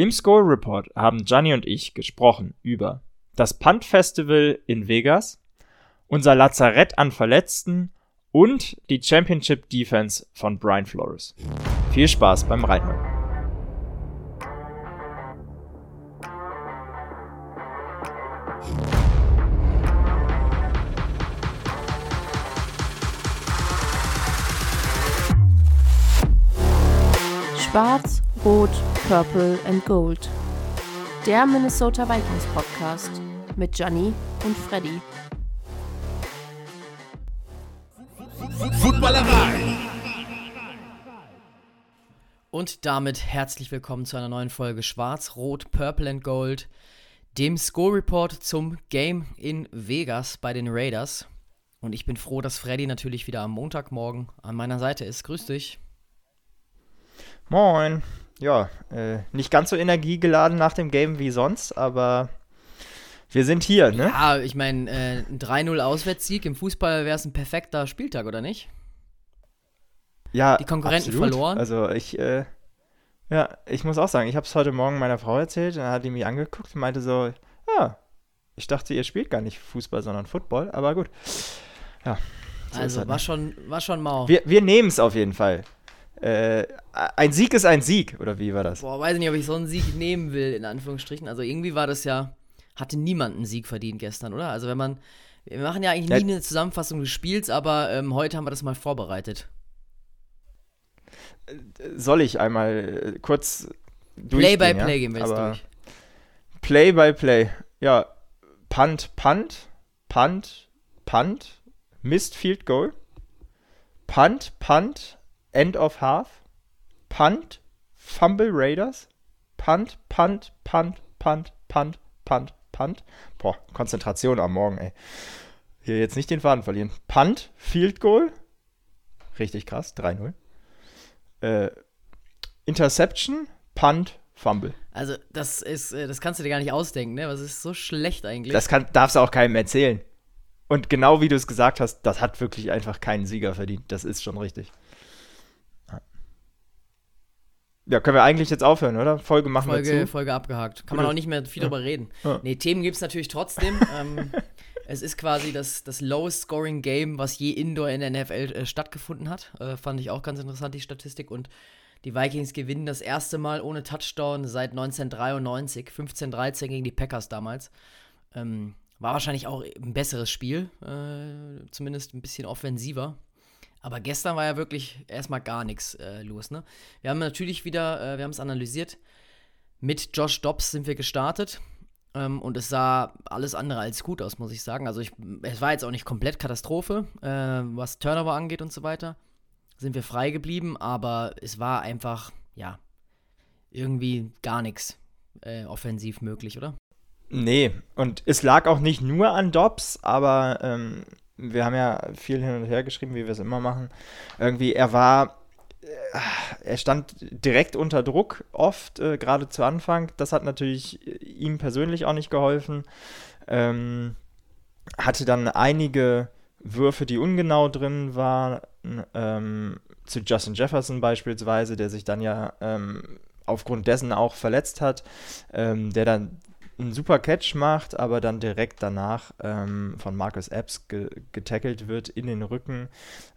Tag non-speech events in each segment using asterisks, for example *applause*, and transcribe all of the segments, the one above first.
Im Score Report haben Gianni und ich gesprochen über das Punt Festival in Vegas, unser Lazarett an Verletzten und die Championship Defense von Brian Flores. Viel Spaß beim Reinhören. Purple and Gold. Der Minnesota Vikings Podcast mit Gianni und Freddy. Footballerei. Und damit herzlich willkommen zu einer neuen Folge Schwarz, Rot, Purple and Gold, dem Score Report zum Game in Vegas bei den Raiders. Und ich bin froh, dass Freddy natürlich wieder am Montagmorgen an meiner Seite ist. Grüß dich. Moin. Ja, äh, nicht ganz so energiegeladen nach dem Game wie sonst, aber wir sind hier, ne? Ja, ich meine, äh, ein 3-0 Auswärtssieg im Fußball wäre es ein perfekter Spieltag, oder nicht? Ja, Die Konkurrenten absolut. verloren. Also ich, äh, ja, ich muss auch sagen, ich habe es heute Morgen meiner Frau erzählt und dann hat die mich angeguckt und meinte so, ja, ich dachte, ihr spielt gar nicht Fußball, sondern Football, aber gut. Ja. so also das, war, ne? schon, war schon mau. Wir, wir nehmen es auf jeden Fall. Äh, ein Sieg ist ein Sieg, oder wie war das? Boah, weiß nicht, ob ich so einen Sieg nehmen will, in Anführungsstrichen. Also irgendwie war das ja, hatte niemand einen Sieg verdient gestern, oder? Also wenn man, wir machen ja eigentlich Ja. nie eine Zusammenfassung des Spiels, aber ähm, heute haben wir das mal vorbereitet. Soll ich einmal äh, kurz Play by durchgehen, ja? Play gehen wir jetzt Aber durch. Play by Play. Ja, Punt, Punt, Punt, Punt, Missed Field Goal, Punt, Punt, End of Half, Punt, Fumble Raiders, Punt, Punt, Punt, Punt, Punt, Punt, Punt. Boah, Konzentration am Morgen, ey. Hier jetzt nicht den Faden verlieren. Punt, Field Goal. Richtig krass, 3-0. Äh, Interception, Punt, Fumble. Also das ist, äh, das kannst du dir gar nicht ausdenken, ne? Was ist so schlecht eigentlich? Das kann, darfst du auch keinem erzählen. Und genau wie du es gesagt hast, das hat wirklich einfach keinen Sieger verdient. Das ist schon richtig. Ja. Ja, können wir eigentlich jetzt aufhören, oder? Folge machen wir Folge, zu. Folge abgehakt. Kann man auch nicht mehr viel drüber reden. Ja. Nee, Themen gibt es natürlich trotzdem. *laughs* ähm, es ist quasi das, das lowest scoring Game, was je Indoor in der NFL äh, stattgefunden hat. Äh, fand ich auch ganz interessant, die Statistik. Und die Vikings gewinnen das erste Mal ohne Touchdown seit 1993. 15-13 gegen die Packers damals. Ähm, war wahrscheinlich auch ein besseres Spiel. Äh, zumindest ein bisschen offensiver. Aber gestern war ja wirklich erstmal gar nichts äh, los, ne? Wir haben natürlich wieder, äh, wir haben es analysiert. Mit Josh Dobbs sind wir gestartet. Ähm, und es sah alles andere als gut aus, muss ich sagen. Also ich, es war jetzt auch nicht komplett Katastrophe, äh, was Turnover angeht und so weiter. Sind wir frei geblieben, aber es war einfach, ja, irgendwie gar nichts äh, offensiv möglich, oder? Nee, und es lag auch nicht nur an Dobbs, aber ähm, wir haben ja viel hin und her geschrieben, wie wir es immer machen. Irgendwie, er war, äh, er stand direkt unter Druck, oft, äh, gerade zu Anfang. Das hat natürlich äh, ihm persönlich auch nicht geholfen. Ähm, hatte dann einige Würfe, die ungenau drin waren, ähm, zu Justin Jefferson beispielsweise, der sich dann ja ähm, aufgrund dessen auch verletzt hat, ähm, der dann einen super Catch macht, aber dann direkt danach ähm, von Marcus Epps ge getackelt wird in den Rücken.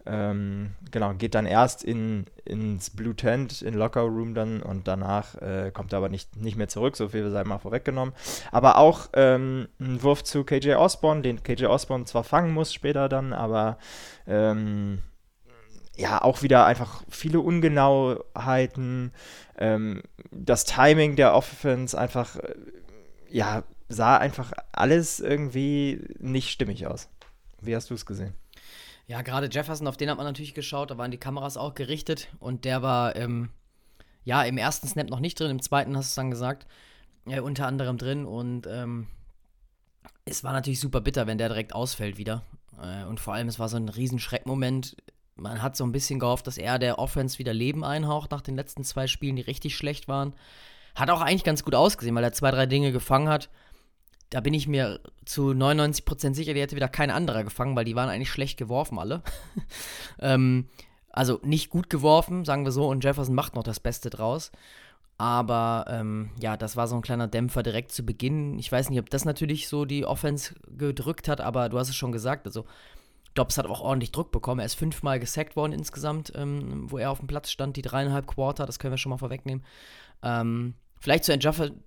Ähm, genau, geht dann erst in, ins Blue Tent, in Locker Room dann und danach äh, kommt er aber nicht, nicht mehr zurück, so viel sei mal vorweggenommen. Aber auch ähm, ein Wurf zu KJ Osborne, den KJ Osborne zwar fangen muss später dann, aber ähm, ja, auch wieder einfach viele Ungenauheiten. Ähm, das Timing der Offense einfach, äh, ja, sah einfach alles irgendwie nicht stimmig aus. Wie hast du es gesehen? Ja, gerade Jefferson, auf den hat man natürlich geschaut, da waren die Kameras auch gerichtet und der war, ähm, ja, im ersten Snap noch nicht drin, im zweiten hast du es dann gesagt, äh, unter anderem drin und ähm, es war natürlich super bitter, wenn der direkt ausfällt wieder. Äh, und vor allem, es war so ein riesen Schreckmoment. Man hat so ein bisschen gehofft, dass er der Offense wieder Leben einhaucht nach den letzten zwei Spielen, die richtig schlecht waren. Hat auch eigentlich ganz gut ausgesehen, weil er zwei, drei Dinge gefangen hat. Da bin ich mir zu 99% sicher, die hätte wieder kein anderer gefangen, weil die waren eigentlich schlecht geworfen, alle. *laughs* ähm, also nicht gut geworfen, sagen wir so, und Jefferson macht noch das Beste draus. Aber ähm, ja, das war so ein kleiner Dämpfer direkt zu Beginn. Ich weiß nicht, ob das natürlich so die Offense gedrückt hat, aber du hast es schon gesagt. Also Dobbs hat auch ordentlich Druck bekommen. Er ist fünfmal gesackt worden insgesamt, ähm, wo er auf dem Platz stand, die dreieinhalb Quarter, das können wir schon mal vorwegnehmen. Ähm, vielleicht zu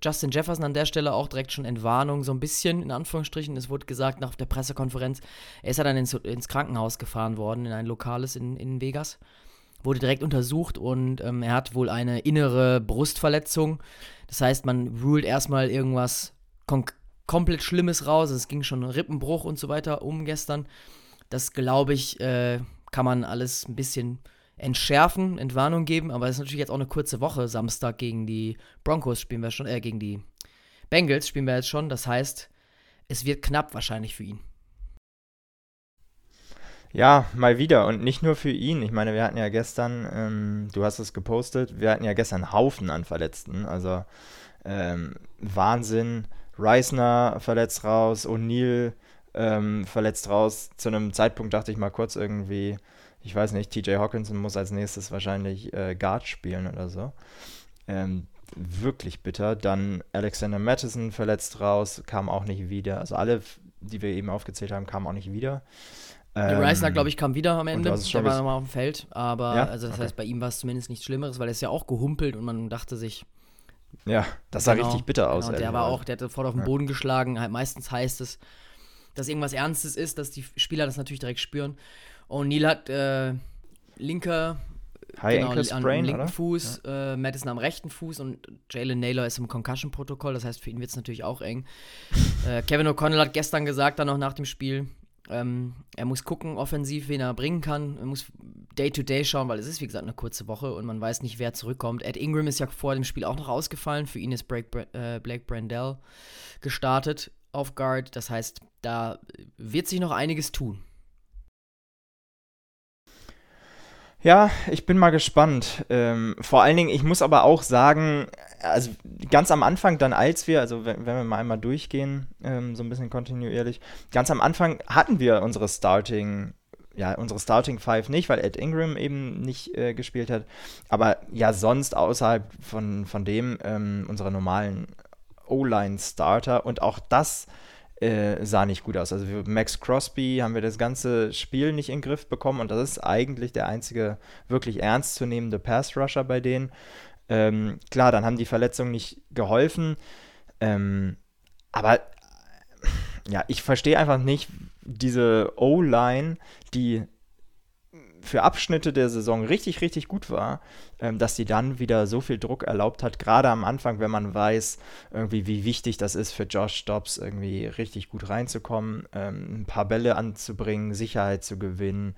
Justin Jefferson an der Stelle auch direkt schon Entwarnung, so ein bisschen in Anführungsstrichen. Es wurde gesagt nach der Pressekonferenz, er ist ja dann ins, ins Krankenhaus gefahren worden, in ein lokales in, in Vegas. Wurde direkt untersucht und ähm, er hat wohl eine innere Brustverletzung. Das heißt, man ruled erstmal irgendwas komplett Schlimmes raus. Es ging schon Rippenbruch und so weiter um gestern. Das glaube ich, äh, kann man alles ein bisschen entschärfen, Entwarnung geben, aber es ist natürlich jetzt auch eine kurze Woche. Samstag gegen die Broncos spielen wir schon, äh, gegen die Bengals spielen wir jetzt schon. Das heißt, es wird knapp wahrscheinlich für ihn. Ja, mal wieder. Und nicht nur für ihn. Ich meine, wir hatten ja gestern, ähm, du hast es gepostet, wir hatten ja gestern einen Haufen an Verletzten. Also ähm, Wahnsinn. Reisner verletzt raus, O'Neill ähm, verletzt raus. Zu einem Zeitpunkt dachte ich mal kurz irgendwie, ich weiß nicht, TJ Hawkinson muss als nächstes wahrscheinlich äh, Guard spielen oder so. Ähm, wirklich bitter. Dann Alexander Madison verletzt raus, kam auch nicht wieder. Also alle, die wir eben aufgezählt haben, kamen auch nicht wieder. Ähm, Reisner, glaube ich, kam wieder am Ende. Der war nochmal auf dem Feld. Aber ja? also das okay. heißt, bei ihm war es zumindest nichts Schlimmeres, weil er ist ja auch gehumpelt und man dachte sich. Ja, das sah genau, richtig bitter aus. Genau, der war auch, der hat sofort auf den Boden geschlagen. Halt, meistens heißt es, dass irgendwas Ernstes ist, dass die Spieler das natürlich direkt spüren. Und Neil hat äh, linker High genau, Ankle Sprain, am linken oder? Fuß, ja. äh, Madison am rechten Fuß und Jalen Naylor ist im Concussion-Protokoll, das heißt, für ihn wird es natürlich auch eng. *laughs* äh, Kevin O'Connell hat gestern gesagt, dann noch nach dem Spiel, ähm, er muss gucken, offensiv, wen er bringen kann. Er muss Day-to-Day -Day schauen, weil es ist, wie gesagt, eine kurze Woche und man weiß nicht, wer zurückkommt. Ed Ingram ist ja vor dem Spiel auch noch ausgefallen. Für ihn ist Blake, äh, Blake Brandell gestartet auf Guard. Das heißt, da wird sich noch einiges tun. Ja, ich bin mal gespannt. Ähm, vor allen Dingen, ich muss aber auch sagen, also ganz am Anfang, dann als wir, also wenn, wenn wir mal einmal durchgehen, ähm, so ein bisschen kontinuierlich, ganz am Anfang hatten wir unsere Starting, ja, unsere Starting Five nicht, weil Ed Ingram eben nicht äh, gespielt hat. Aber ja, sonst außerhalb von, von dem ähm, unserer normalen O-Line-Starter und auch das äh, sah nicht gut aus. Also Max Crosby haben wir das ganze Spiel nicht in den Griff bekommen und das ist eigentlich der einzige wirklich ernstzunehmende Pass-Rusher bei denen. Ähm, klar, dann haben die Verletzungen nicht geholfen, ähm, aber ja, ich verstehe einfach nicht diese O-Line, die für Abschnitte der Saison richtig, richtig gut war, ähm, dass sie dann wieder so viel Druck erlaubt hat, gerade am Anfang, wenn man weiß, irgendwie, wie wichtig das ist für Josh Dobbs, irgendwie richtig gut reinzukommen, ähm, ein paar Bälle anzubringen, Sicherheit zu gewinnen.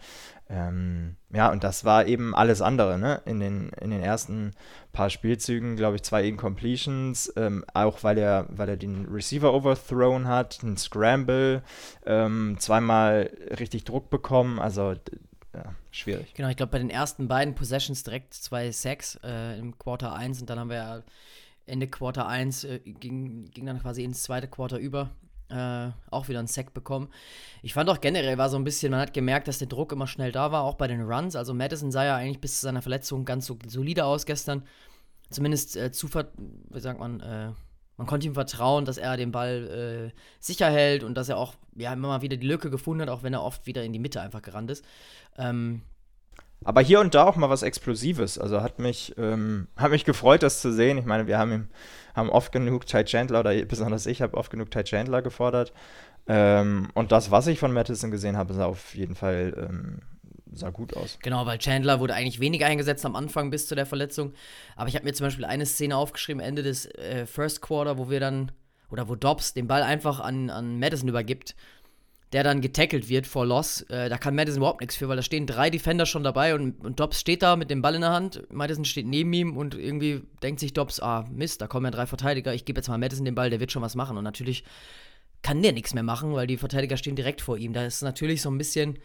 Ähm, ja, und das war eben alles andere, ne? In den, in den ersten paar Spielzügen, glaube ich, zwei Incompletions, ähm, auch weil er, weil er den Receiver overthrown hat, ein Scramble, ähm, zweimal richtig Druck bekommen, also ja, schwierig. Genau, ich glaube, bei den ersten beiden Possessions direkt zwei Sacks äh, im Quarter 1 und dann haben wir ja Ende Quarter 1 äh, ging, ging dann quasi ins zweite Quarter über. Äh, auch wieder einen Sack bekommen. Ich fand auch generell war so ein bisschen, man hat gemerkt, dass der Druck immer schnell da war, auch bei den Runs. Also Madison sah ja eigentlich bis zu seiner Verletzung ganz so solide aus gestern. Zumindest äh, Zuver wie sagt man, äh, man konnte ihm vertrauen, dass er den Ball äh, sicher hält und dass er auch ja, immer mal wieder die Lücke gefunden hat, auch wenn er oft wieder in die Mitte einfach gerannt ist. Ähm, aber hier und da auch mal was Explosives. Also hat mich, ähm, hat mich gefreut, das zu sehen. Ich meine, wir haben, haben oft genug Ty Chandler, oder besonders ich habe oft genug Ty Chandler gefordert. Ähm, und das, was ich von Madison gesehen habe, sah auf jeden Fall ähm, sah gut aus. Genau, weil Chandler wurde eigentlich weniger eingesetzt am Anfang bis zu der Verletzung. Aber ich habe mir zum Beispiel eine Szene aufgeschrieben, Ende des äh, First Quarter, wo wir dann, oder wo Dobbs den Ball einfach an, an Madison übergibt, der dann getackelt wird vor Loss. Äh, da kann Madison überhaupt nichts für, weil da stehen drei Defender schon dabei und, und Dobbs steht da mit dem Ball in der Hand. Madison steht neben ihm und irgendwie denkt sich Dobbs, ah, Mist, da kommen ja drei Verteidiger, ich gebe jetzt mal Madison den Ball, der wird schon was machen. Und natürlich kann der nichts mehr machen, weil die Verteidiger stehen direkt vor ihm. Da ist natürlich so ein bisschen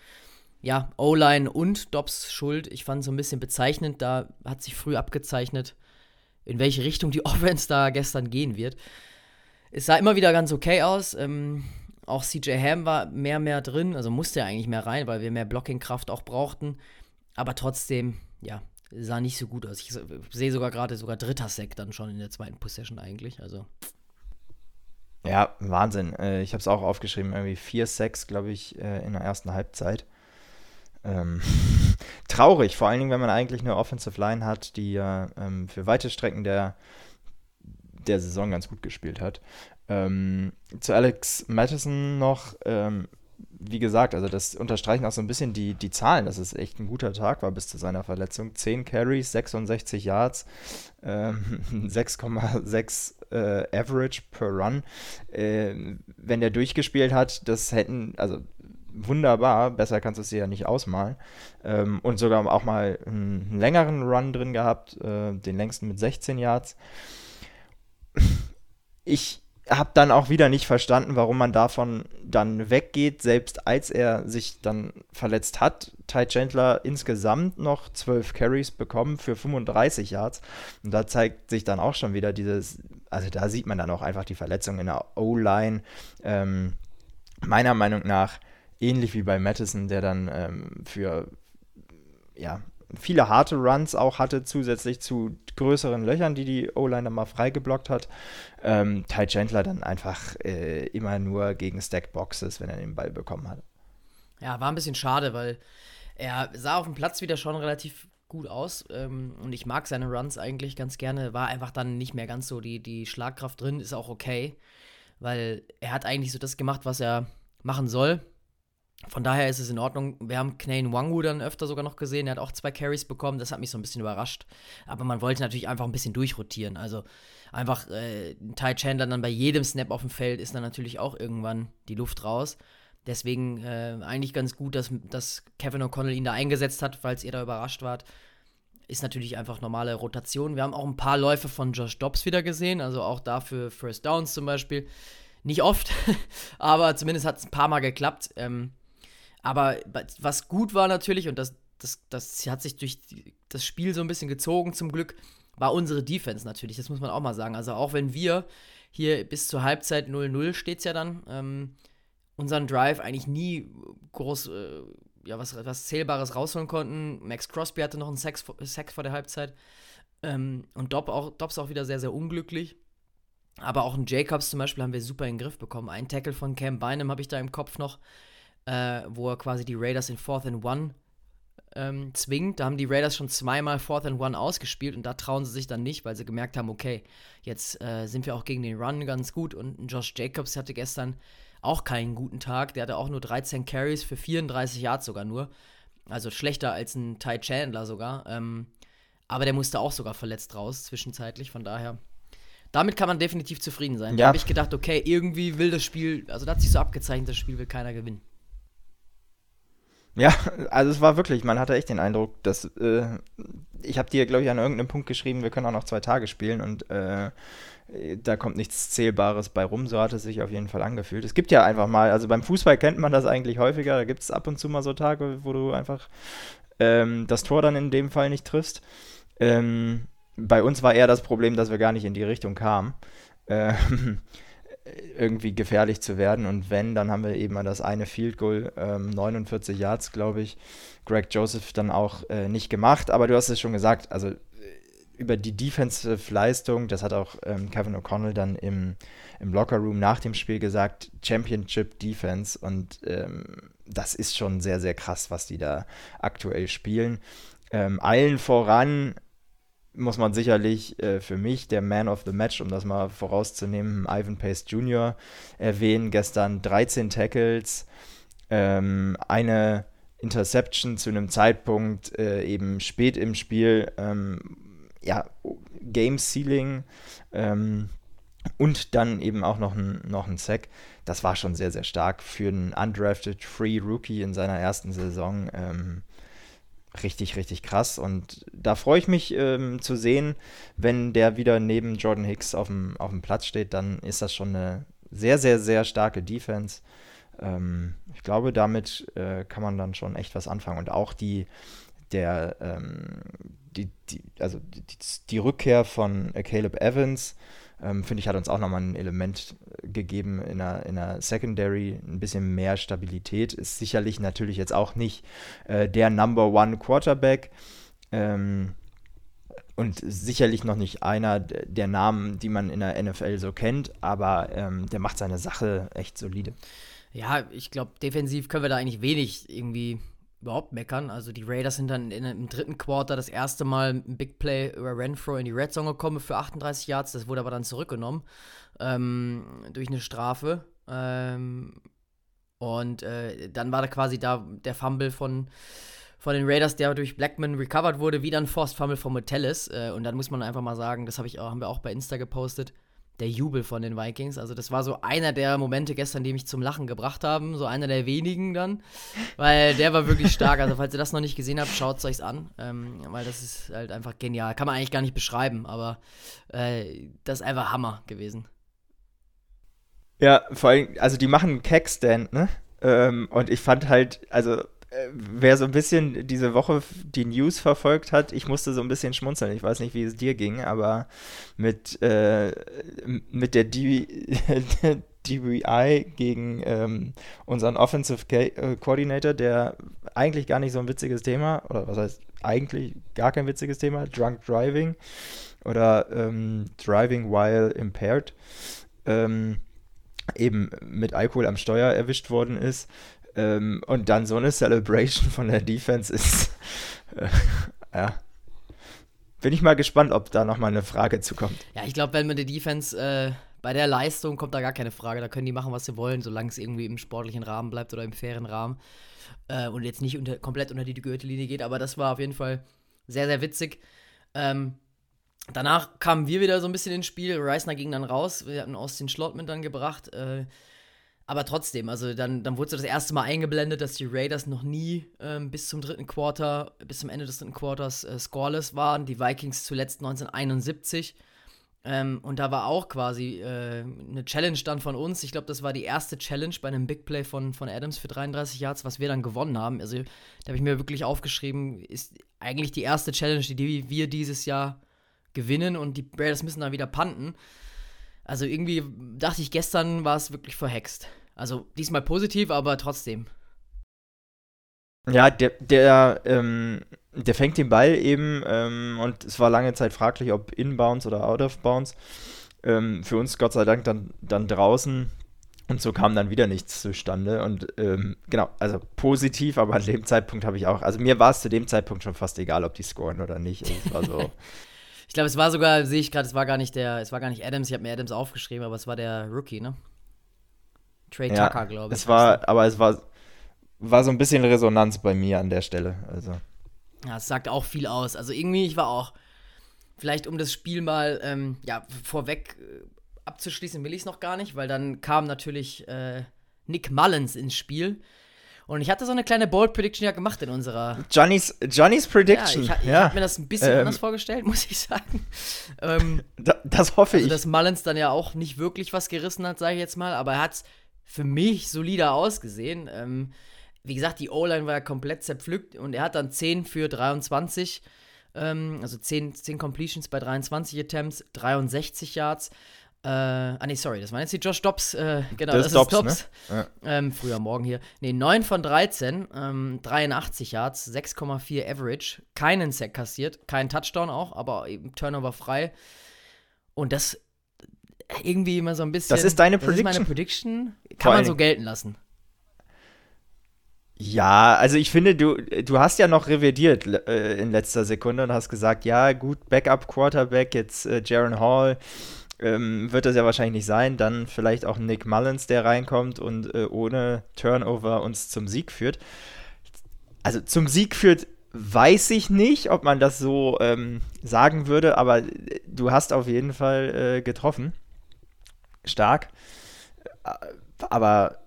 ja, O-Line und Dobbs Schuld. Ich fand es so ein bisschen bezeichnend. Da hat sich früh abgezeichnet, in welche Richtung die *laughs* Offense da gestern gehen wird. Es sah immer wieder ganz okay aus. Ähm, auch CJ Ham war mehr, mehr drin. Also musste er eigentlich mehr rein, weil wir mehr Blocking-Kraft auch brauchten. Aber trotzdem, ja, sah nicht so gut aus. Ich sehe sogar gerade sogar dritter Sack dann schon in der zweiten Possession eigentlich. Also. Ja, Wahnsinn. Äh, ich habe es auch aufgeschrieben, irgendwie vier Sacks, glaube ich, äh, in der ersten Halbzeit. Ähm, *laughs* traurig, vor allen Dingen, wenn man eigentlich eine Offensive Line hat, die ja ähm, für weite Strecken der, der Saison ganz gut gespielt hat. Ähm, zu Alex Madison noch, ähm, wie gesagt, also das unterstreichen auch so ein bisschen die, die Zahlen, dass es echt ein guter Tag war bis zu seiner Verletzung. 10 Carries, 66 Yards, ähm, *laughs* 6,6 äh, Average per Run. Äh, wenn der durchgespielt hat, das hätten, also wunderbar, besser kannst du es dir ja nicht ausmalen. Ähm, und sogar auch mal einen längeren Run drin gehabt, äh, den längsten mit 16 Yards. Ich habe dann auch wieder nicht verstanden, warum man davon dann weggeht, selbst als er sich dann verletzt hat. Ty Chandler insgesamt noch 12 Carries bekommen für 35 Yards. Und da zeigt sich dann auch schon wieder dieses, also da sieht man dann auch einfach die Verletzung in der O-Line. Ähm, meiner Meinung nach ähnlich wie bei Madison, der dann ähm, für ja, viele harte Runs auch hatte, zusätzlich zu größeren Löchern, die die O-Line mal freigeblockt hat. Ähm, Ty Chandler dann einfach äh, immer nur gegen Stack-Boxes, wenn er den Ball bekommen hat. Ja, war ein bisschen schade, weil er sah auf dem Platz wieder schon relativ gut aus ähm, und ich mag seine Runs eigentlich ganz gerne. War einfach dann nicht mehr ganz so die, die Schlagkraft drin, ist auch okay, weil er hat eigentlich so das gemacht, was er machen soll. Von daher ist es in Ordnung. Wir haben Knane Wangu dann öfter sogar noch gesehen. Er hat auch zwei Carries bekommen. Das hat mich so ein bisschen überrascht. Aber man wollte natürlich einfach ein bisschen durchrotieren. Also einfach äh, Ty Chandler dann bei jedem Snap auf dem Feld ist dann natürlich auch irgendwann die Luft raus. Deswegen äh, eigentlich ganz gut, dass, dass Kevin O'Connell ihn da eingesetzt hat, falls ihr da überrascht wart. Ist natürlich einfach normale Rotation. Wir haben auch ein paar Läufe von Josh Dobbs wieder gesehen. Also auch dafür First Downs zum Beispiel. Nicht oft, *laughs* aber zumindest hat es ein paar Mal geklappt. Ähm, aber was gut war natürlich, und das, das, das hat sich durch das Spiel so ein bisschen gezogen zum Glück, war unsere Defense natürlich. Das muss man auch mal sagen. Also auch wenn wir hier bis zur Halbzeit 0-0 steht es ja dann, ähm, unseren Drive eigentlich nie groß, äh, ja, was, was Zählbares rausholen konnten. Max Crosby hatte noch einen Sack, Sack vor der Halbzeit. Ähm, und Dob auch, Dobbs auch wieder sehr, sehr unglücklich. Aber auch ein Jacobs zum Beispiel haben wir super in den Griff bekommen. Ein Tackle von Cam Bynum habe ich da im Kopf noch äh, wo er quasi die Raiders in Fourth and One ähm, zwingt. Da haben die Raiders schon zweimal Fourth and One ausgespielt und da trauen sie sich dann nicht, weil sie gemerkt haben, okay, jetzt äh, sind wir auch gegen den Run ganz gut und Josh Jacobs hatte gestern auch keinen guten Tag. Der hatte auch nur 13 Carries für 34 Yards sogar nur. Also schlechter als ein Ty Chandler sogar. Ähm, aber der musste auch sogar verletzt raus, zwischenzeitlich. Von daher, damit kann man definitiv zufrieden sein. Ja. Da habe ich gedacht, okay, irgendwie will das Spiel, also da hat sich so abgezeichnet, das Spiel will keiner gewinnen. Ja, also es war wirklich, man hatte echt den Eindruck, dass äh, ich habe dir, glaube ich, an irgendeinem Punkt geschrieben, wir können auch noch zwei Tage spielen und äh, da kommt nichts Zählbares bei rum, so hat es sich auf jeden Fall angefühlt. Es gibt ja einfach mal, also beim Fußball kennt man das eigentlich häufiger, da gibt es ab und zu mal so Tage, wo du einfach ähm, das Tor dann in dem Fall nicht triffst. Ähm, bei uns war eher das Problem, dass wir gar nicht in die Richtung kamen. Ähm, irgendwie gefährlich zu werden. Und wenn, dann haben wir eben das eine Field Goal, ähm, 49 Yards, glaube ich, Greg Joseph dann auch äh, nicht gemacht. Aber du hast es schon gesagt, also äh, über die Defensive-Leistung, das hat auch ähm, Kevin O'Connell dann im, im Locker-Room nach dem Spiel gesagt, Championship Defense. Und ähm, das ist schon sehr, sehr krass, was die da aktuell spielen. Ähm, allen voran muss man sicherlich äh, für mich der Man of the Match, um das mal vorauszunehmen, Ivan Pace Jr. erwähnen. Gestern 13 Tackles, ähm, eine Interception zu einem Zeitpunkt äh, eben spät im Spiel, ähm, ja, Game Ceiling ähm, und dann eben auch noch ein, noch ein Sack. Das war schon sehr, sehr stark für einen undrafted Free Rookie in seiner ersten Saison. Ähm, richtig, richtig krass. Und da freue ich mich ähm, zu sehen, wenn der wieder neben Jordan Hicks auf dem, auf dem Platz steht, dann ist das schon eine sehr, sehr, sehr starke Defense. Ähm, ich glaube, damit äh, kann man dann schon echt was anfangen. Und auch die, der, ähm, die, die, also die, die Rückkehr von Caleb Evans, ähm, finde ich, hat uns auch nochmal ein Element äh, gegeben in der, in der Secondary, ein bisschen mehr Stabilität. Ist sicherlich natürlich jetzt auch nicht äh, der Number One Quarterback. Ähm, und sicherlich noch nicht einer der Namen, die man in der NFL so kennt, aber ähm, der macht seine Sache echt solide. Ja, ich glaube, defensiv können wir da eigentlich wenig irgendwie überhaupt meckern. Also die Raiders sind dann in, im dritten Quarter das erste Mal ein Big Play über Renfro in die Red Zone gekommen für 38 Yards. Das wurde aber dann zurückgenommen ähm, durch eine Strafe. Ähm, und äh, dann war da quasi da der Fumble von, von den Raiders, der durch Blackman recovered wurde, wieder ein Forced Fumble von Metellus. Äh, und dann muss man einfach mal sagen, das hab ich auch, haben wir auch bei Insta gepostet, der Jubel von den Vikings. Also das war so einer der Momente gestern, die mich zum Lachen gebracht haben. So einer der wenigen dann. Weil der war wirklich stark. Also falls ihr das noch nicht gesehen habt, schaut es euch an. Ähm, weil das ist halt einfach genial. Kann man eigentlich gar nicht beschreiben, aber äh, das ist einfach Hammer gewesen. Ja, vor allem, also die machen einen Cack-Stand, ne? Ähm, und ich fand halt, also wer so ein bisschen diese Woche die News verfolgt hat, ich musste so ein bisschen schmunzeln. Ich weiß nicht, wie es dir ging, aber mit, äh, mit der DBI *laughs* gegen ähm, unseren Offensive äh, Coordinator, der eigentlich gar nicht so ein witziges Thema, oder was heißt eigentlich gar kein witziges Thema, Drunk Driving oder ähm, Driving while impaired. Ähm, eben mit Alkohol am Steuer erwischt worden ist. Ähm, und dann so eine Celebration von der Defense ist, *laughs* äh, ja. Bin ich mal gespannt, ob da nochmal eine Frage zukommt. Ja, ich glaube, wenn man die Defense äh, bei der Leistung kommt da gar keine Frage. Da können die machen, was sie wollen, solange es irgendwie im sportlichen Rahmen bleibt oder im fairen Rahmen. Äh, und jetzt nicht unter, komplett unter die Gürtellinie geht. Aber das war auf jeden Fall sehr, sehr witzig. Ähm, Danach kamen wir wieder so ein bisschen ins Spiel. Reisner ging dann raus. Wir hatten Austin Schlottman dann gebracht. Äh, aber trotzdem, also dann, dann wurde so das erste Mal eingeblendet, dass die Raiders noch nie ähm, bis zum dritten Quarter, bis zum Ende des dritten Quarters äh, scoreless waren. Die Vikings zuletzt 1971. Ähm, und da war auch quasi äh, eine Challenge dann von uns. Ich glaube, das war die erste Challenge bei einem Big Play von, von Adams für 33 Yards, was wir dann gewonnen haben. Also da habe ich mir wirklich aufgeschrieben, ist eigentlich die erste Challenge, die wir dieses Jahr gewinnen und die Raiders müssen dann wieder panten. Also irgendwie dachte ich, gestern war es wirklich verhext. Also diesmal positiv, aber trotzdem. Ja, der, der, ähm, der fängt den Ball eben ähm, und es war lange Zeit fraglich, ob inbounds oder out of bounds. Ähm, für uns Gott sei Dank dann, dann draußen und so kam dann wieder nichts zustande. Und ähm, genau, also positiv, aber an dem Zeitpunkt habe ich auch, also mir war es zu dem Zeitpunkt schon fast egal, ob die scoren oder nicht. Also es war so. *laughs* Ich glaube, es war sogar, sehe ich gerade, es war gar nicht der, es war gar nicht Adams, ich habe mir Adams aufgeschrieben, aber es war der Rookie, ne? Trey ja, Tucker, glaube ich. Es war, aber es war, war so ein bisschen Resonanz bei mir an der Stelle. Also. Ja, es sagt auch viel aus. Also irgendwie, ich war auch, vielleicht um das Spiel mal, ähm, ja, vorweg äh, abzuschließen, will ich es noch gar nicht, weil dann kam natürlich äh, Nick Mullins ins Spiel und ich hatte so eine kleine Bold Prediction ja gemacht in unserer. Johnny's, Johnny's Prediction. Ja, ich, ich ja. habe mir das ein bisschen ähm, anders vorgestellt, *laughs* muss ich sagen. Ähm, da, das hoffe also, ich. Dass Mullins dann ja auch nicht wirklich was gerissen hat, sage ich jetzt mal, aber er hat es für mich solider ausgesehen. Ähm, wie gesagt, die O-Line war ja komplett zerpflückt und er hat dann 10 für 23, ähm, also 10, 10 Completions bei 23 Attempts, 63 Yards. Äh, ah, nee, sorry, das waren jetzt die Josh Dobbs. Äh, genau, das, das ist Dobbs. Dobbs. Ne? Ja. Ähm, früher Morgen hier. Nee, 9 von 13, ähm, 83 Yards, 6,4 Average. Keinen Sack kassiert, keinen Touchdown auch, aber eben Turnover frei. Und das irgendwie immer so ein bisschen. Das ist deine das Prediction. Ist meine Prediction. Kann man so gelten lassen. Ja, also ich finde, du, du hast ja noch revidiert äh, in letzter Sekunde und hast gesagt, ja, gut, Backup Quarterback, jetzt äh, Jaron Hall ähm, wird das ja wahrscheinlich nicht sein. Dann vielleicht auch Nick Mullins, der reinkommt und äh, ohne Turnover uns zum Sieg führt. Also zum Sieg führt, weiß ich nicht, ob man das so ähm, sagen würde, aber äh, du hast auf jeden Fall äh, getroffen. Stark. Äh, aber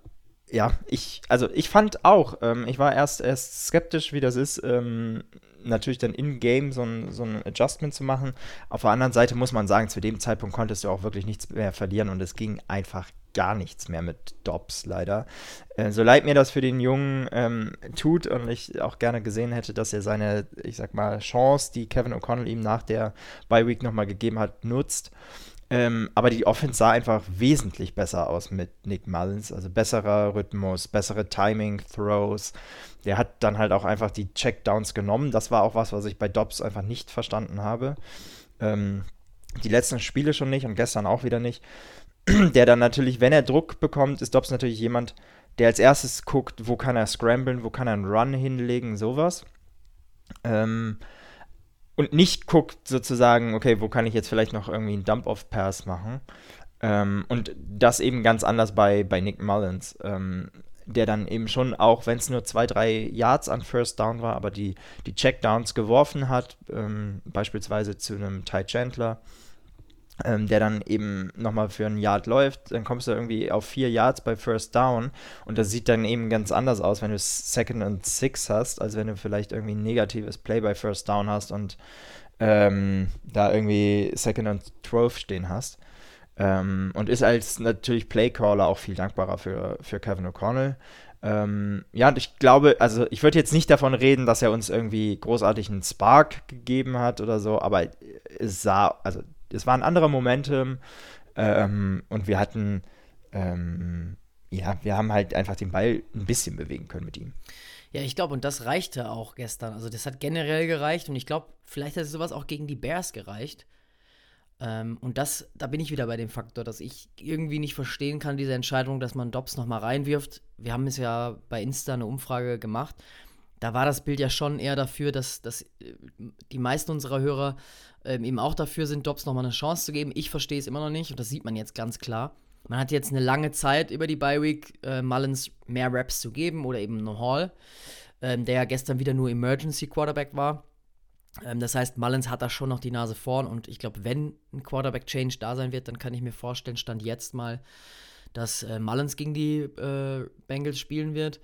ja, ich, also ich fand auch, ähm, ich war erst, erst skeptisch, wie das ist, ähm, natürlich dann in-game so ein, so ein Adjustment zu machen. Auf der anderen Seite muss man sagen, zu dem Zeitpunkt konntest du auch wirklich nichts mehr verlieren und es ging einfach gar nichts mehr mit Dobbs leider. Äh, so leid mir das für den Jungen ähm, tut und ich auch gerne gesehen hätte, dass er seine, ich sag mal, Chance, die Kevin O'Connell ihm nach der Bye Week nochmal gegeben hat, nutzt. Ähm, aber die Offense sah einfach wesentlich besser aus mit Nick Mullins. Also besserer Rhythmus, bessere Timing, Throws. Der hat dann halt auch einfach die Checkdowns genommen. Das war auch was, was ich bei Dobbs einfach nicht verstanden habe. Ähm, die letzten Spiele schon nicht und gestern auch wieder nicht. *clears throat* Der dann natürlich, wenn er Druck bekommt, ist Dobbs natürlich jemand, der als erstes guckt, wo kann er scramblen, wo kann er einen Run hinlegen, sowas. Ähm, und nicht guckt sozusagen, okay, wo kann ich jetzt vielleicht noch irgendwie einen Dump-Off-Pass machen. Ähm, und das eben ganz anders bei, bei Nick Mullins, ähm, der dann eben schon auch, wenn es nur zwei, drei Yards an First Down war, aber die, die Checkdowns geworfen hat, ähm, beispielsweise zu einem Ty Chandler ähm, der dann eben nochmal für ein Yard läuft, dann kommst du irgendwie auf vier Yards bei First Down und das sieht dann eben ganz anders aus, wenn du Second and Six hast, als wenn du vielleicht irgendwie ein negatives Play bei First Down hast und ähm, da irgendwie Second and 12 stehen hast. Ähm, und ist als natürlich Playcaller auch viel dankbarer für, für Kevin O'Connell. Ähm, ja, und ich glaube, also ich würde jetzt nicht davon reden, dass er uns irgendwie großartig einen Spark gegeben hat oder so, aber es sah, also es waren andere Momente ähm, und wir hatten, ähm, ja, wir haben halt einfach den Ball ein bisschen bewegen können mit ihm. Ja, ich glaube, und das reichte auch gestern. Also das hat generell gereicht und ich glaube, vielleicht hat sowas auch gegen die Bears gereicht. Ähm, und das, da bin ich wieder bei dem Faktor, dass ich irgendwie nicht verstehen kann, diese Entscheidung, dass man Dobbs nochmal reinwirft. Wir haben es ja bei Insta eine Umfrage gemacht. Da war das Bild ja schon eher dafür, dass, dass äh, die meisten unserer Hörer ähm, eben auch dafür sind, Dobbs nochmal eine Chance zu geben. Ich verstehe es immer noch nicht und das sieht man jetzt ganz klar. Man hat jetzt eine lange Zeit über die Bye Week äh, Mullins mehr Raps zu geben oder eben No Hall, ähm, der ja gestern wieder nur Emergency Quarterback war. Ähm, das heißt, Mullins hat da schon noch die Nase vorn und ich glaube, wenn ein Quarterback-Change da sein wird, dann kann ich mir vorstellen, stand jetzt mal, dass äh, Mullins gegen die äh, Bengals spielen wird.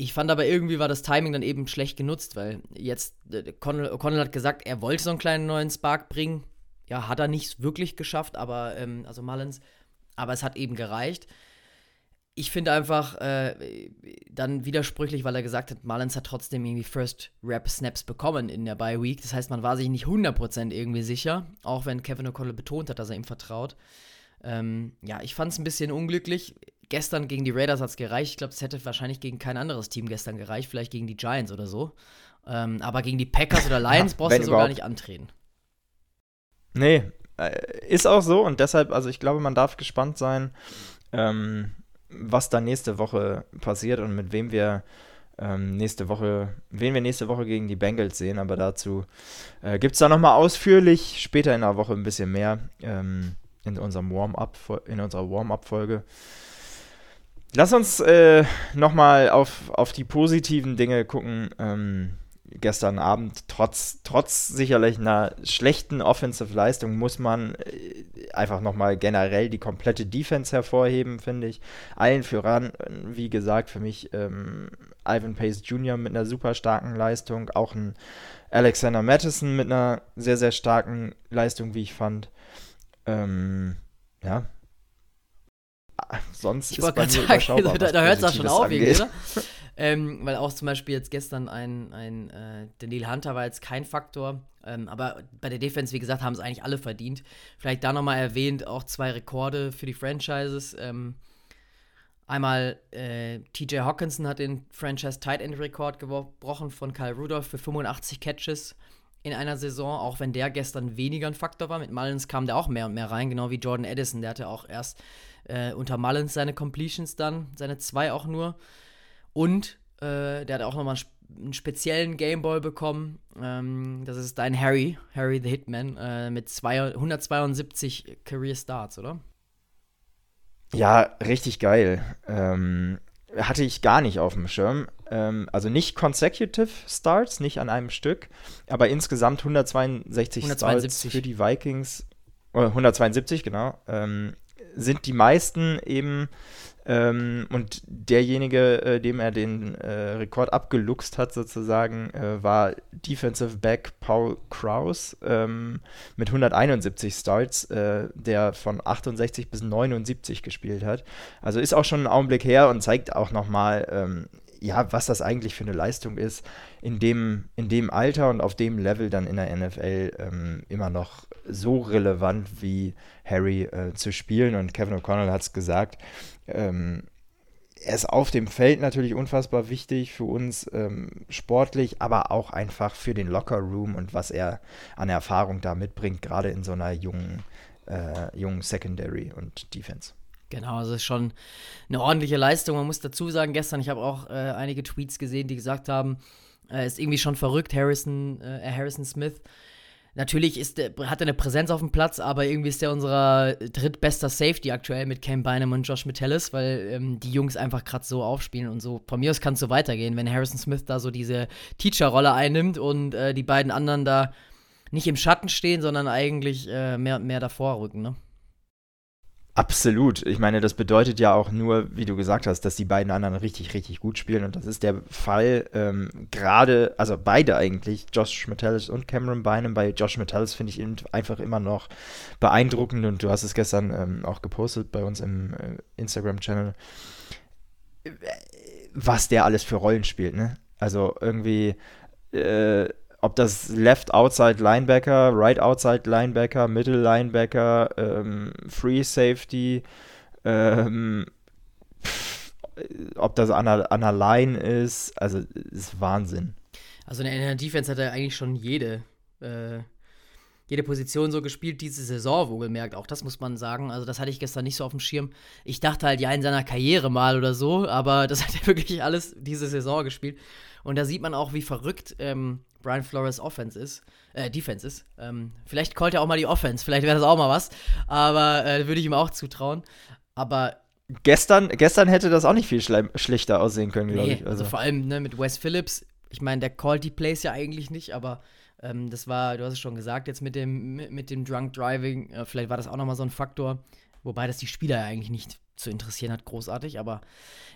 Ich fand aber irgendwie war das Timing dann eben schlecht genutzt, weil jetzt äh, Connell hat gesagt, er wollte so einen kleinen neuen Spark bringen. Ja, hat er nicht wirklich geschafft, aber ähm, also Mullins, aber es hat eben gereicht. Ich finde einfach äh, dann widersprüchlich, weil er gesagt hat, Mullins hat trotzdem irgendwie First Rap Snaps bekommen in der Bye Week. Das heißt, man war sich nicht 100% irgendwie sicher, auch wenn Kevin O'Connell betont hat, dass er ihm vertraut. Ähm, ja, ich fand es ein bisschen unglücklich gestern gegen die Raiders hat es gereicht. Ich glaube, es hätte wahrscheinlich gegen kein anderes Team gestern gereicht, vielleicht gegen die Giants oder so. Ähm, aber gegen die Packers oder *laughs* Lions ja, brauchst du so gar nicht antreten. Nee, äh, ist auch so und deshalb, also ich glaube, man darf gespannt sein, ähm, was da nächste Woche passiert und mit wem wir ähm, nächste Woche, wen wir nächste Woche gegen die Bengals sehen, aber dazu äh, gibt es da nochmal ausführlich später in der Woche ein bisschen mehr ähm, in unserem Warm-up, in unserer Warm-up-Folge. Lass uns äh, nochmal auf, auf die positiven Dinge gucken. Ähm, gestern Abend, trotz, trotz sicherlich einer schlechten Offensive-Leistung, muss man äh, einfach nochmal generell die komplette Defense hervorheben, finde ich. Allen voran, wie gesagt, für mich ähm, Ivan Pace Jr. mit einer super starken Leistung, auch ein Alexander Madison mit einer sehr, sehr starken Leistung, wie ich fand. Ähm, ja, sonst ich ist bei mir sagen, da, da hört es auch schon auf, irgendwie, ähm, weil auch zum Beispiel jetzt gestern ein, ein äh, Daniel Hunter war jetzt kein Faktor. Ähm, aber bei der Defense, wie gesagt, haben es eigentlich alle verdient. Vielleicht da nochmal erwähnt, auch zwei Rekorde für die Franchises. Ähm, einmal äh, TJ Hawkinson hat den Franchise Tight End Rekord gebrochen von Kyle Rudolph für 85 Catches in einer Saison, auch wenn der gestern weniger ein Faktor war. Mit Mullins kam der auch mehr und mehr rein, genau wie Jordan Edison. Der hatte auch erst äh, unter Mullins seine Completions dann, seine zwei auch nur. Und äh, der hat auch nochmal einen speziellen Gameball bekommen. Ähm, das ist dein Harry, Harry the Hitman, äh, mit zwei, 172 Career Starts, oder? Ja, richtig geil. Ähm, hatte ich gar nicht auf dem Schirm. Ähm, also nicht consecutive Starts, nicht an einem Stück, aber insgesamt 162 172. Starts für die Vikings. 172, genau. Ähm, sind die meisten eben ähm, und derjenige, äh, dem er den äh, Rekord abgeluchst hat, sozusagen, äh, war Defensive Back Paul Kraus ähm, mit 171 Starts, äh, der von 68 bis 79 gespielt hat. Also ist auch schon ein Augenblick her und zeigt auch nochmal, ähm, ja, was das eigentlich für eine Leistung ist, in dem, in dem Alter und auf dem Level dann in der NFL ähm, immer noch so relevant wie Harry äh, zu spielen. Und Kevin O'Connell hat es gesagt, ähm, er ist auf dem Feld natürlich unfassbar wichtig für uns ähm, sportlich, aber auch einfach für den Locker Room und was er an Erfahrung da mitbringt, gerade in so einer jungen, äh, jungen Secondary und Defense. Genau, also ist schon eine ordentliche Leistung. Man muss dazu sagen, gestern, ich habe auch äh, einige Tweets gesehen, die gesagt haben, äh, ist irgendwie schon verrückt, Harrison, äh, Harrison Smith. Natürlich ist hat er eine Präsenz auf dem Platz, aber irgendwie ist er unser drittbester Safety aktuell mit Cam Bynum und Josh Metellus, weil ähm, die Jungs einfach gerade so aufspielen und so. Von mir aus kann es so weitergehen, wenn Harrison Smith da so diese Teacher-Rolle einnimmt und äh, die beiden anderen da nicht im Schatten stehen, sondern eigentlich äh, mehr, mehr davor rücken, ne? Absolut. Ich meine, das bedeutet ja auch nur, wie du gesagt hast, dass die beiden anderen richtig, richtig gut spielen. Und das ist der Fall ähm, gerade, also beide eigentlich, Josh Metellus und Cameron Bynum. Bei Josh Metellus finde ich ihn einfach immer noch beeindruckend. Und du hast es gestern ähm, auch gepostet bei uns im äh, Instagram-Channel, was der alles für Rollen spielt. Ne? Also irgendwie äh, ob das Left Outside Linebacker, Right Outside Linebacker, Middle Linebacker, ähm, Free Safety, ähm, pff, ob das an der, Line ist, also ist Wahnsinn. Also in der Defense hat er eigentlich schon jede, äh, jede Position so gespielt diese Saison, wohlgemerkt. Auch das muss man sagen. Also das hatte ich gestern nicht so auf dem Schirm. Ich dachte halt ja in seiner Karriere mal oder so, aber *laughs* das hat er wirklich alles diese Saison gespielt. Und da sieht man auch, wie verrückt ähm, Brian Flores Offense ist, äh, Defense ist. Ähm, vielleicht callt er auch mal die Offense, vielleicht wäre das auch mal was. Aber äh, würde ich ihm auch zutrauen. Aber gestern, gestern hätte das auch nicht viel schlechter aussehen können, glaube nee, ich. Also. also. vor allem ne, mit Wes Phillips. Ich meine, der callt die Plays ja eigentlich nicht, aber ähm, das war, du hast es schon gesagt, jetzt mit dem, mit, dem Drunk Driving, äh, vielleicht war das auch nochmal so ein Faktor. Wobei das die Spieler ja eigentlich nicht zu interessieren hat, großartig. Aber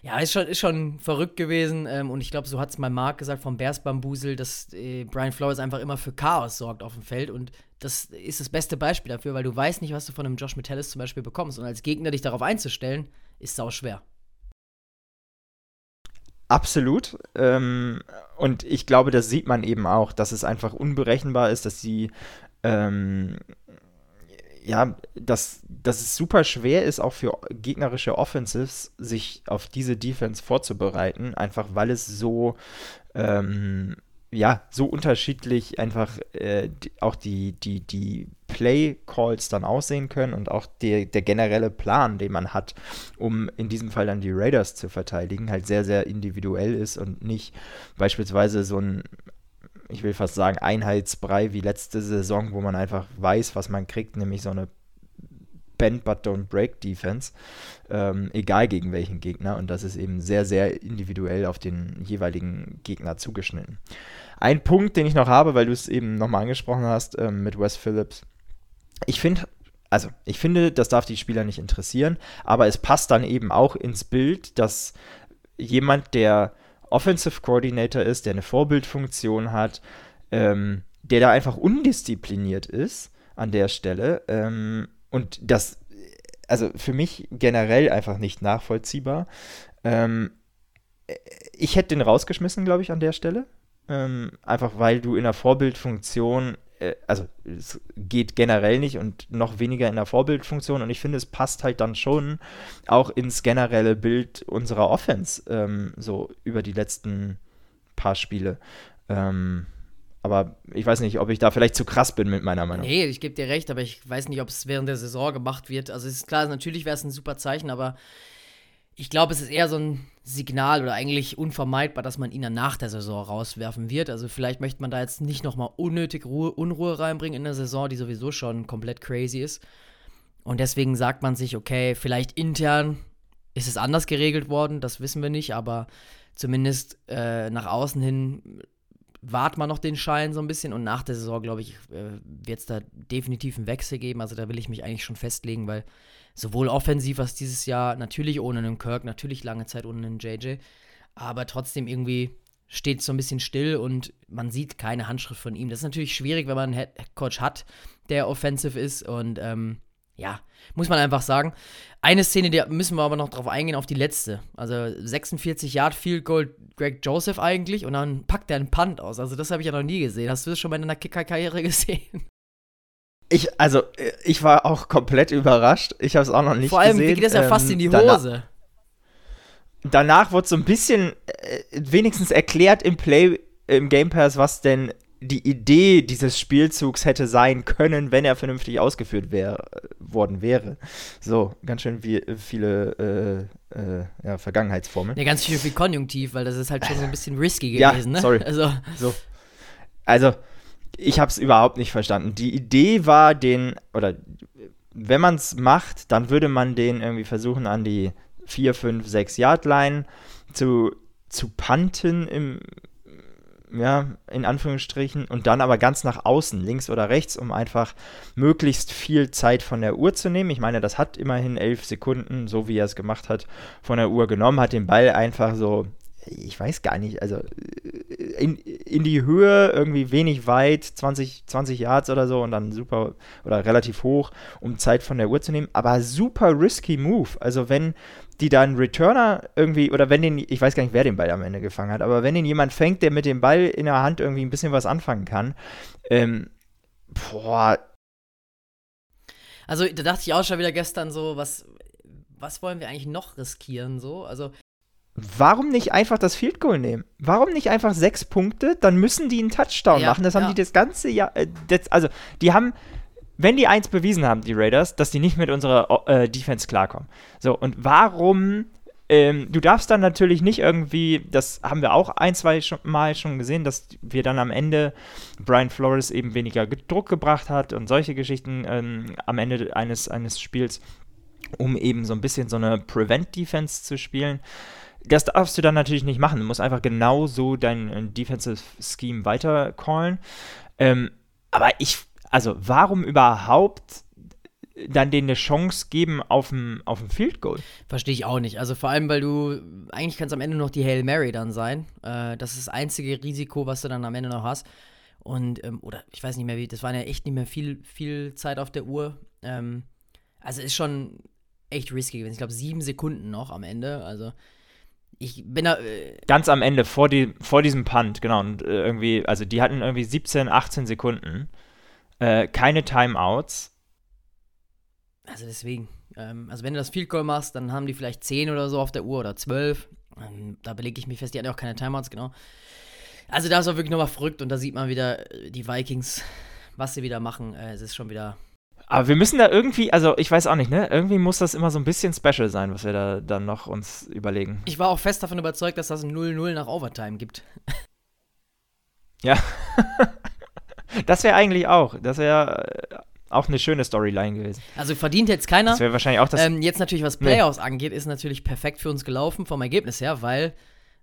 ja, ist schon, ist schon verrückt gewesen. Ähm, und ich glaube, so hat es mal Marc gesagt vom Bears Bambusel, dass äh, Brian Flores einfach immer für Chaos sorgt auf dem Feld. Und das ist das beste Beispiel dafür, weil du weißt nicht, was du von einem Josh Metellus zum Beispiel bekommst. Und als Gegner dich darauf einzustellen, ist sau schwer. Absolut. Ähm, und ich glaube, das sieht man eben auch, dass es einfach unberechenbar ist, dass sie ähm, ja, dass, dass es super schwer ist, auch für gegnerische Offensives, sich auf diese Defense vorzubereiten, einfach weil es so, ähm, ja, so unterschiedlich einfach äh, auch die, die, die Play-Calls dann aussehen können und auch der, der generelle Plan, den man hat, um in diesem Fall dann die Raiders zu verteidigen, halt sehr, sehr individuell ist und nicht beispielsweise so ein ich will fast sagen, Einheitsbrei wie letzte Saison, wo man einfach weiß, was man kriegt, nämlich so eine Bend but don't break Defense, ähm, egal gegen welchen Gegner. Und das ist eben sehr, sehr individuell auf den jeweiligen Gegner zugeschnitten. Ein Punkt, den ich noch habe, weil du es eben nochmal angesprochen hast ähm, mit Wes Phillips. Ich finde, also ich finde, das darf die Spieler nicht interessieren, aber es passt dann eben auch ins Bild, dass jemand, der Offensive Coordinator ist, der eine Vorbildfunktion hat, ähm, der da einfach undiszipliniert ist an der Stelle. Ähm, und das, also für mich generell einfach nicht nachvollziehbar. Ähm, ich hätte den rausgeschmissen, glaube ich, an der Stelle. Ähm, einfach weil du in der Vorbildfunktion also es geht generell nicht und noch weniger in der Vorbildfunktion und ich finde, es passt halt dann schon auch ins generelle Bild unserer Offense, ähm, so über die letzten paar Spiele. Ähm, aber ich weiß nicht, ob ich da vielleicht zu krass bin mit meiner Meinung. Nee, ich gebe dir recht, aber ich weiß nicht, ob es während der Saison gemacht wird. Also es ist klar, natürlich wäre es ein super Zeichen, aber ich glaube, es ist eher so ein Signal oder eigentlich unvermeidbar, dass man ihn dann nach der Saison rauswerfen wird. Also vielleicht möchte man da jetzt nicht nochmal unnötig Ruhe, Unruhe reinbringen in der Saison, die sowieso schon komplett crazy ist. Und deswegen sagt man sich, okay, vielleicht intern ist es anders geregelt worden, das wissen wir nicht, aber zumindest äh, nach außen hin wart man noch den Schein so ein bisschen und nach der Saison, glaube ich, äh, wird es da definitiv einen Wechsel geben. Also da will ich mich eigentlich schon festlegen, weil sowohl offensiv als dieses Jahr, natürlich ohne einen Kirk, natürlich lange Zeit ohne einen JJ, aber trotzdem irgendwie steht so ein bisschen still und man sieht keine Handschrift von ihm. Das ist natürlich schwierig, wenn man einen Headcoach hat, der offensive ist und ähm, ja, muss man einfach sagen. Eine Szene, die müssen wir aber noch drauf eingehen, auf die letzte. Also 46 Yard Field Goal Greg Joseph eigentlich und dann packt er einen Punt aus. Also das habe ich ja noch nie gesehen. Hast du das schon mal in deiner Kicker-Karriere *laughs* gesehen? Ich, also, ich war auch komplett überrascht. Ich habe es auch noch nicht gesehen. Vor allem gesehen. geht das ja ähm, fast in die Hose. Danach, danach wurde so ein bisschen äh, wenigstens erklärt im Play, im Game Pass, was denn die Idee dieses Spielzugs hätte sein können, wenn er vernünftig ausgeführt wär, worden wäre. So, ganz schön wie, viele äh, äh, ja, Vergangenheitsformeln. Ja, ganz schön viel Konjunktiv, weil das ist halt schon so ein bisschen risky gewesen, ja, sorry. ne? Also, so. also ich habe es überhaupt nicht verstanden. Die Idee war, den, oder wenn man es macht, dann würde man den irgendwie versuchen, an die 4, 5, 6 Yard Line zu, zu punten im, ja, in Anführungsstrichen, und dann aber ganz nach außen, links oder rechts, um einfach möglichst viel Zeit von der Uhr zu nehmen. Ich meine, das hat immerhin elf Sekunden, so wie er es gemacht hat, von der Uhr genommen, hat den Ball einfach so, ich weiß gar nicht, also in, in die Höhe, irgendwie wenig weit, 20, 20 Yards oder so und dann super oder relativ hoch, um Zeit von der Uhr zu nehmen, aber super risky Move. Also wenn die dann Returner irgendwie, oder wenn den, ich weiß gar nicht, wer den Ball am Ende gefangen hat, aber wenn den jemand fängt, der mit dem Ball in der Hand irgendwie ein bisschen was anfangen kann, ähm, boah. Also da dachte ich auch schon wieder gestern so, was, was wollen wir eigentlich noch riskieren, so? Also Warum nicht einfach das Field Goal nehmen? Warum nicht einfach sechs Punkte? Dann müssen die einen Touchdown ja, machen. Das haben ja. die das ganze Jahr. Äh, das, also, die haben wenn die eins bewiesen haben, die Raiders, dass die nicht mit unserer äh, Defense klarkommen. So, und warum ähm, du darfst dann natürlich nicht irgendwie, das haben wir auch ein, zwei schon, Mal schon gesehen, dass wir dann am Ende Brian Flores eben weniger Druck gebracht hat und solche Geschichten ähm, am Ende eines, eines Spiels, um eben so ein bisschen so eine Prevent-Defense zu spielen. Das darfst du dann natürlich nicht machen. Du musst einfach genau so dein äh, Defensive Scheme weiter callen. Ähm, aber ich also warum überhaupt dann denen eine Chance geben auf ein, auf Field Goal? Verstehe ich auch nicht. Also vor allem, weil du, eigentlich kann am Ende noch die Hail Mary dann sein. Äh, das ist das einzige Risiko, was du dann am Ende noch hast. Und, ähm, oder ich weiß nicht mehr wie, das waren ja echt nicht mehr viel, viel Zeit auf der Uhr. Ähm, also ist schon echt risky gewesen. Ich glaube, sieben Sekunden noch am Ende. Also ich bin da. Äh Ganz am Ende, vor, die, vor diesem Punt, genau. Und äh, irgendwie, also die hatten irgendwie 17, 18 Sekunden. Äh, keine Timeouts. Also deswegen. Ähm, also wenn du das Field Goal machst, dann haben die vielleicht 10 oder so auf der Uhr oder 12. Ähm, da belege ich mich fest, die hatten ja auch keine Timeouts, genau. Also da ist auch wirklich nochmal verrückt und da sieht man wieder äh, die Vikings, was sie wieder machen. Äh, es ist schon wieder. Aber wir müssen da irgendwie, also ich weiß auch nicht, ne? Irgendwie muss das immer so ein bisschen special sein, was wir da dann noch uns überlegen. Ich war auch fest davon überzeugt, dass das ein 0-0 nach Overtime gibt. *laughs* Ja. *laughs* Das wäre eigentlich auch. Das wäre äh, auch eine schöne Storyline gewesen. Also verdient jetzt keiner. Das wäre wahrscheinlich auch das. Ähm, jetzt natürlich, was Playoffs nee. angeht, ist natürlich perfekt für uns gelaufen vom Ergebnis her, weil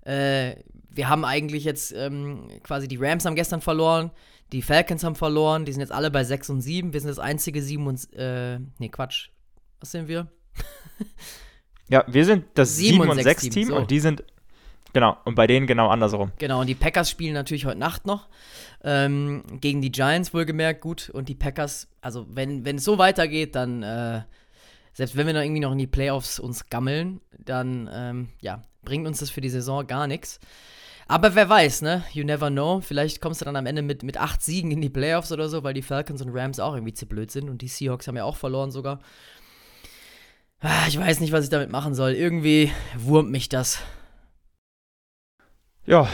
äh, wir haben eigentlich jetzt ähm, quasi die Rams haben gestern verloren, die Falcons haben verloren, die sind jetzt alle bei 6 und 7. Wir sind das einzige 7 und. Äh, nee, Quatsch. Was sind wir? *laughs* ja, wir sind das 7, 7 und 6 Team so. und die sind. Genau, und bei denen genau andersrum. Genau, und die Packers spielen natürlich heute Nacht noch. Ähm, gegen die Giants wohlgemerkt gut. Und die Packers, also wenn, wenn es so weitergeht, dann, äh, selbst wenn wir noch irgendwie noch in die Playoffs uns gammeln, dann, ähm, ja, bringt uns das für die Saison gar nichts. Aber wer weiß, ne? You never know. Vielleicht kommst du dann am Ende mit, mit acht Siegen in die Playoffs oder so, weil die Falcons und Rams auch irgendwie zu blöd sind. Und die Seahawks haben ja auch verloren sogar. Ah, ich weiß nicht, was ich damit machen soll. Irgendwie wurmt mich das. Ja,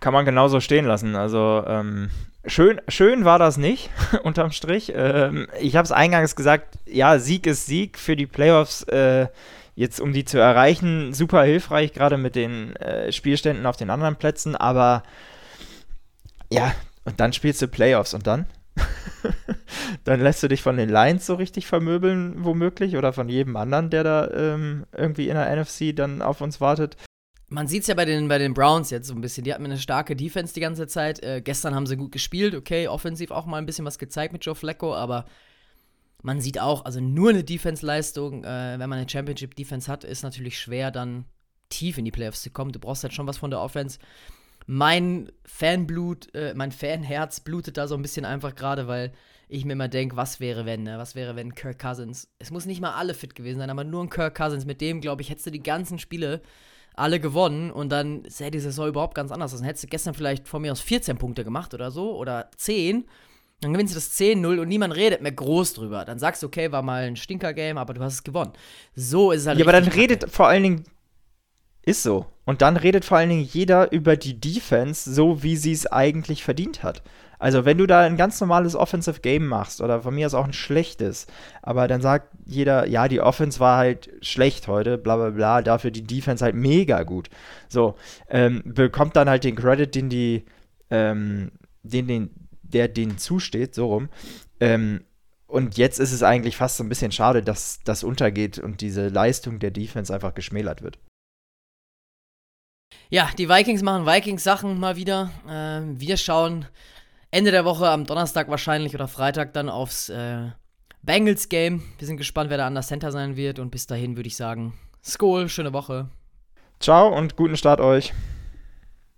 kann man genauso stehen lassen. Also ähm, schön, schön war das nicht, *laughs* unterm Strich. Ähm, ich habe es eingangs gesagt, ja, Sieg ist Sieg für die Playoffs. Äh, jetzt, um die zu erreichen, super hilfreich, gerade mit den äh, Spielständen auf den anderen Plätzen. Aber ja, und dann spielst du Playoffs und dann? *laughs* dann lässt du dich von den Lions so richtig vermöbeln, womöglich, oder von jedem anderen, der da ähm, irgendwie in der NFC dann auf uns wartet man sieht es ja bei den, bei den Browns jetzt so ein bisschen. Die hatten eine starke Defense die ganze Zeit. Äh, gestern haben sie gut gespielt, okay, offensiv auch mal ein bisschen was gezeigt mit Joe Flacco, aber man sieht auch, also nur eine Defense-Leistung, äh, wenn man eine Championship-Defense hat, ist natürlich schwer, dann tief in die Playoffs zu kommen. Du brauchst halt schon was von der Offense. Mein Fanblut, äh, mein Fanherz blutet da so ein bisschen einfach gerade, weil ich mir immer denke, was wäre, wenn, ne? Was wäre, wenn Kirk Cousins, es muss nicht mal alle fit gewesen sein, aber nur ein Kirk Cousins, mit dem, glaube ich, hättest du die ganzen Spiele alle gewonnen und dann sähe die Saison überhaupt ganz anders aus. Dann hättest du gestern vielleicht von mir aus 14 Punkte gemacht oder so oder 10. Dann gewinnst du das 10-0 und niemand redet mehr groß drüber. Dann sagst du, okay, war mal ein Stinker-Game, aber du hast es gewonnen. So ist es halt. Ja, aber dann redet vor allen Dingen ist so. Und dann redet vor allen Dingen jeder über die Defense so, wie sie es eigentlich verdient hat. Also, wenn du da ein ganz normales Offensive Game machst oder von mir aus auch ein schlechtes, aber dann sagt jeder, ja, die Offense war halt schlecht heute, bla bla bla, dafür die Defense halt mega gut. So, ähm, bekommt dann halt den Credit, den die, ähm, den, den, der denen zusteht, so rum. Ähm, und jetzt ist es eigentlich fast so ein bisschen schade, dass das untergeht und diese Leistung der Defense einfach geschmälert wird. Ja, die Vikings machen Vikings-Sachen mal wieder. Ähm, wir schauen Ende der Woche am Donnerstag wahrscheinlich oder Freitag dann aufs äh, Bengals-Game. Wir sind gespannt, wer da an der Center sein wird. Und bis dahin würde ich sagen, Skol, schöne Woche. Ciao und guten Start euch.